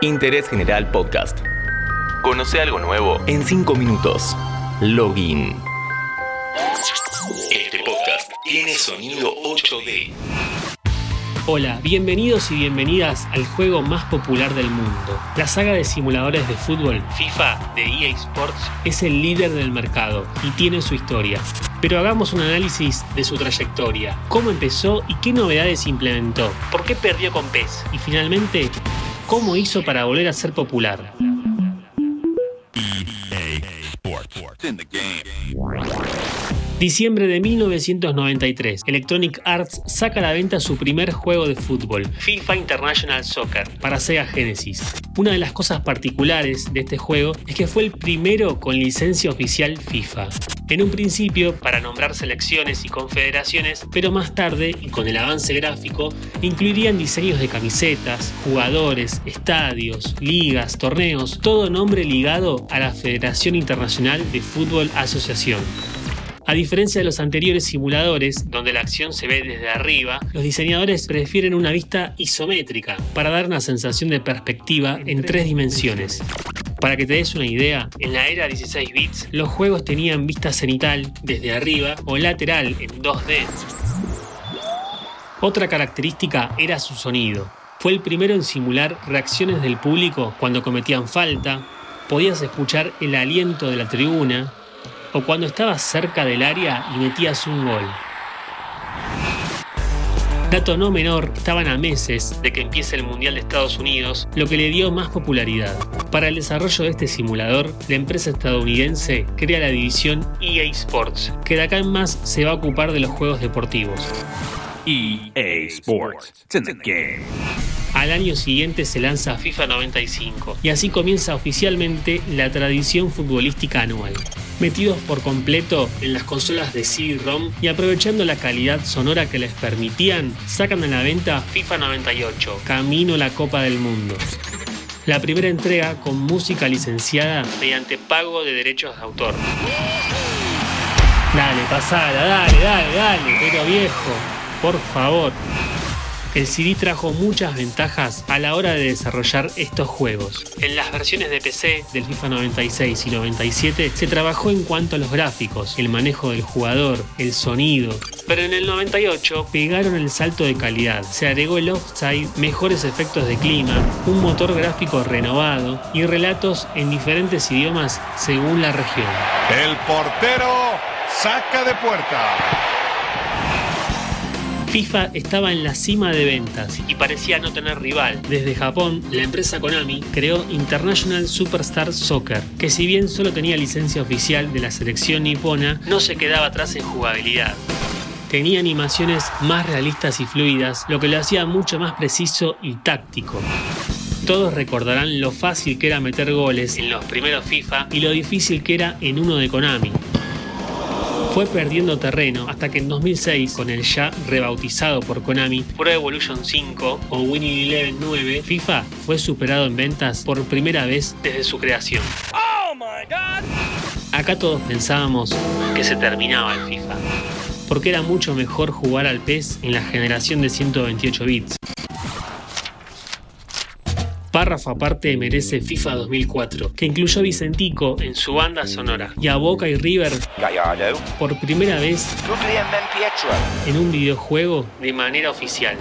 Interés General Podcast. Conoce algo nuevo en 5 minutos. Login. Este podcast tiene sonido 8D. Hola, bienvenidos y bienvenidas al juego más popular del mundo. La saga de simuladores de fútbol, FIFA, de EA Sports, es el líder del mercado y tiene su historia. Pero hagamos un análisis de su trayectoria, cómo empezó y qué novedades implementó, por qué perdió con PES y finalmente, cómo hizo para volver a ser popular. Diciembre de 1993, Electronic Arts saca a la venta su primer juego de fútbol, FIFA International Soccer, para Sega Genesis. Una de las cosas particulares de este juego es que fue el primero con licencia oficial FIFA. En un principio para nombrar selecciones y confederaciones, pero más tarde, y con el avance gráfico, incluirían diseños de camisetas, jugadores, estadios, ligas, torneos, todo nombre ligado a la Federación Internacional de Fútbol Asociación. A diferencia de los anteriores simuladores, donde la acción se ve desde arriba, los diseñadores prefieren una vista isométrica para dar una sensación de perspectiva en tres dimensiones. Para que te des una idea, en la era 16 bits, los juegos tenían vista cenital desde arriba o lateral en 2D. Otra característica era su sonido. Fue el primero en simular reacciones del público cuando cometían falta, podías escuchar el aliento de la tribuna o cuando estabas cerca del área y metías un gol. Dato no menor, estaban a meses de que empiece el Mundial de Estados Unidos, lo que le dio más popularidad. Para el desarrollo de este simulador, la empresa estadounidense crea la división EA Sports, que de acá en más se va a ocupar de los juegos deportivos. EA Sports. It's game. Al año siguiente se lanza FIFA 95 y así comienza oficialmente la tradición futbolística anual. Metidos por completo en las consolas de CD-ROM y aprovechando la calidad sonora que les permitían, sacan a la venta FIFA 98, Camino a la Copa del Mundo. La primera entrega con música licenciada mediante pago de derechos de autor. Dale, pasala, dale, dale, dale, pero viejo, por favor. El CD trajo muchas ventajas a la hora de desarrollar estos juegos. En las versiones de PC del FIFA 96 y 97 se trabajó en cuanto a los gráficos, el manejo del jugador, el sonido. Pero en el 98 pegaron el salto de calidad, se agregó el offside, mejores efectos de clima, un motor gráfico renovado y relatos en diferentes idiomas según la región. El portero saca de puerta. FIFA estaba en la cima de ventas y parecía no tener rival. Desde Japón, la empresa Konami creó International Superstar Soccer, que si bien solo tenía licencia oficial de la selección nipona, no se quedaba atrás en jugabilidad. Tenía animaciones más realistas y fluidas, lo que lo hacía mucho más preciso y táctico. Todos recordarán lo fácil que era meter goles en los primeros FIFA y lo difícil que era en uno de Konami fue perdiendo terreno hasta que en 2006, con el ya rebautizado por Konami Pro Evolution 5 o Winning Eleven 9, FIFA fue superado en ventas por primera vez desde su creación. Acá todos pensábamos que se terminaba el FIFA, porque era mucho mejor jugar al PES en la generación de 128 bits. Párrafo aparte merece FIFA 2004, que incluyó a Vicentico en su banda sonora y a Boca y River por primera vez en un videojuego de manera oficial.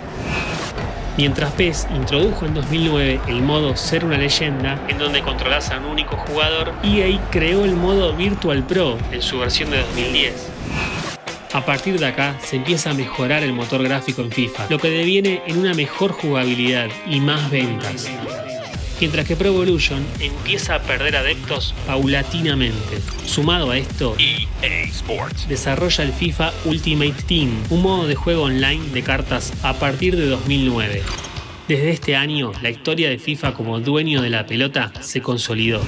Mientras PES introdujo en 2009 el modo Ser una leyenda, en donde controlas a un único jugador, EA creó el modo Virtual Pro en su versión de 2010. A partir de acá se empieza a mejorar el motor gráfico en FIFA, lo que deviene en una mejor jugabilidad y más ventas. Mientras que Pro Evolution empieza a perder adeptos paulatinamente. Sumado a esto, EA Sports. desarrolla el FIFA Ultimate Team, un modo de juego online de cartas a partir de 2009. Desde este año, la historia de FIFA como dueño de la pelota se consolidó.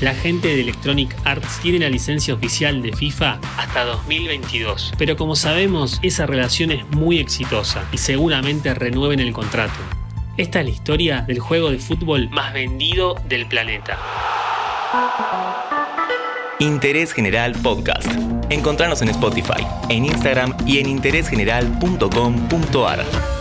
La gente de Electronic Arts tiene la licencia oficial de FIFA hasta 2022, pero como sabemos, esa relación es muy exitosa y seguramente renueven el contrato. Esta es la historia del juego de fútbol más vendido del planeta. Interés General Podcast. Encontrarnos en Spotify, en Instagram y en interésgeneral.com.ar.